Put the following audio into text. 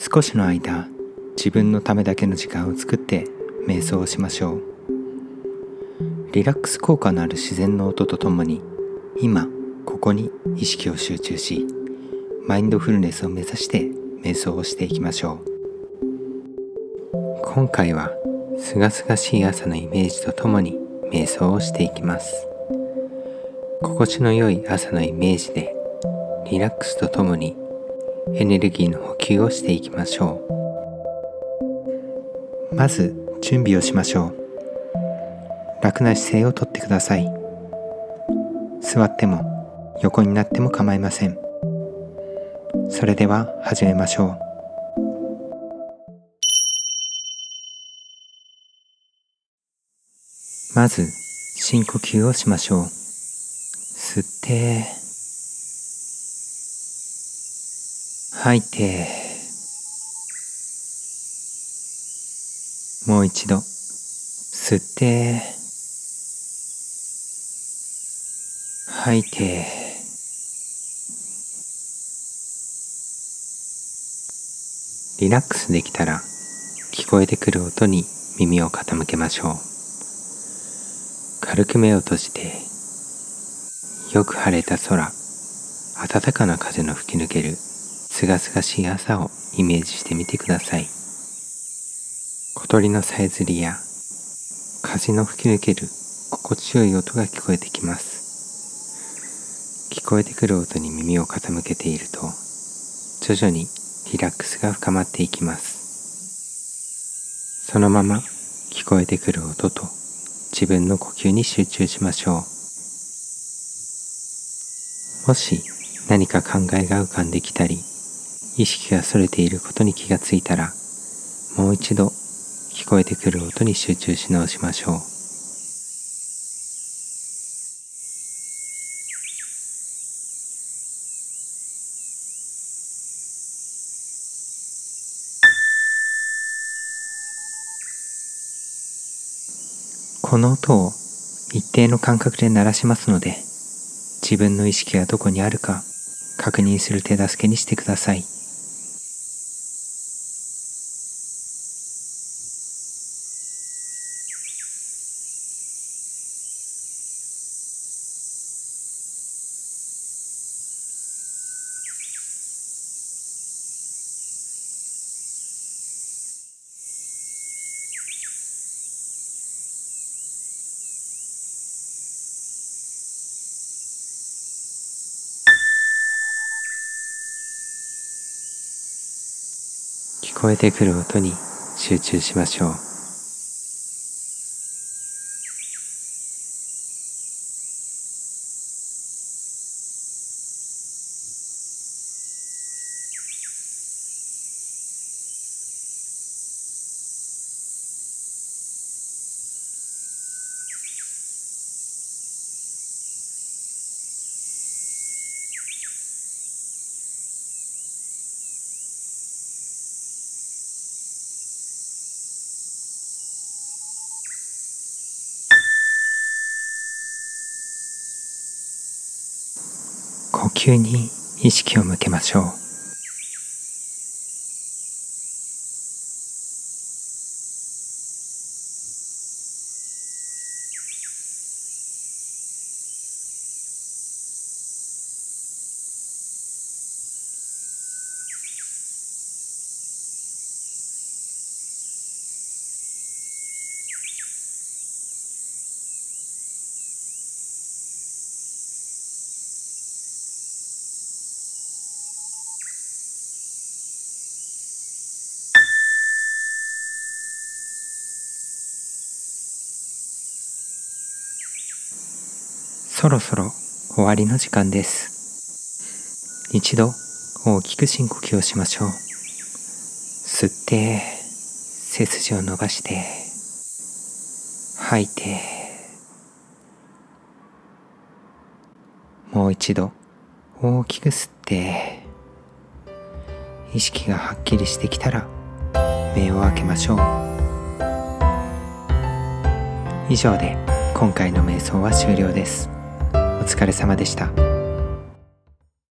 少しの間自分のためだけの時間を作って瞑想をしましょう。リラックス効果のある自然の音とともに今ここに意識を集中しマインドフルネスを目指して瞑想をしていきましょう。今回はすがすがしい朝のイメージとともに瞑想をしていきます。心地の良い朝のイメージでリラックスとともにエネルギーの補給をしていきましょう。まず準備をしましょう。楽な姿勢をとってください。座っても横になっても構いません。それでは始めましょう。まず深呼吸をしましょう。吸って。吐いて。もう一度。吸って。吐いて。リラックスできたら聞こえてくる音に耳を傾けましょう。軽く目を閉じてよく晴れた空暖かな風の吹き抜けるすがすがしい朝をイメージしてみてください。小鳥のさえずりや風の吹き抜ける心地よい音が聞こえてきます。聞こえてくる音に耳を傾けていると徐々にリラックスが深まっていきます。そのまま聞こえてくる音と自分の呼吸に集中しましょう。もし何か考えが浮かんできたり意識がそれていることに気がついたらもう一度聞こえてくる音に集中し直しましょうこの音を一定の間隔で鳴らしますので自分の意識がどこにあるか確認する手助けにしてください。聞こえてくる音に集中しましょう。呼吸に意識を向けましょう。そろそろ終わりの時間です。一度大きく深呼吸をしましょう。吸って背筋を伸ばして吐いてもう一度大きく吸って意識がはっきりしてきたら目を開けましょう。以上で今回の瞑想は終了です。お疲れ様でした。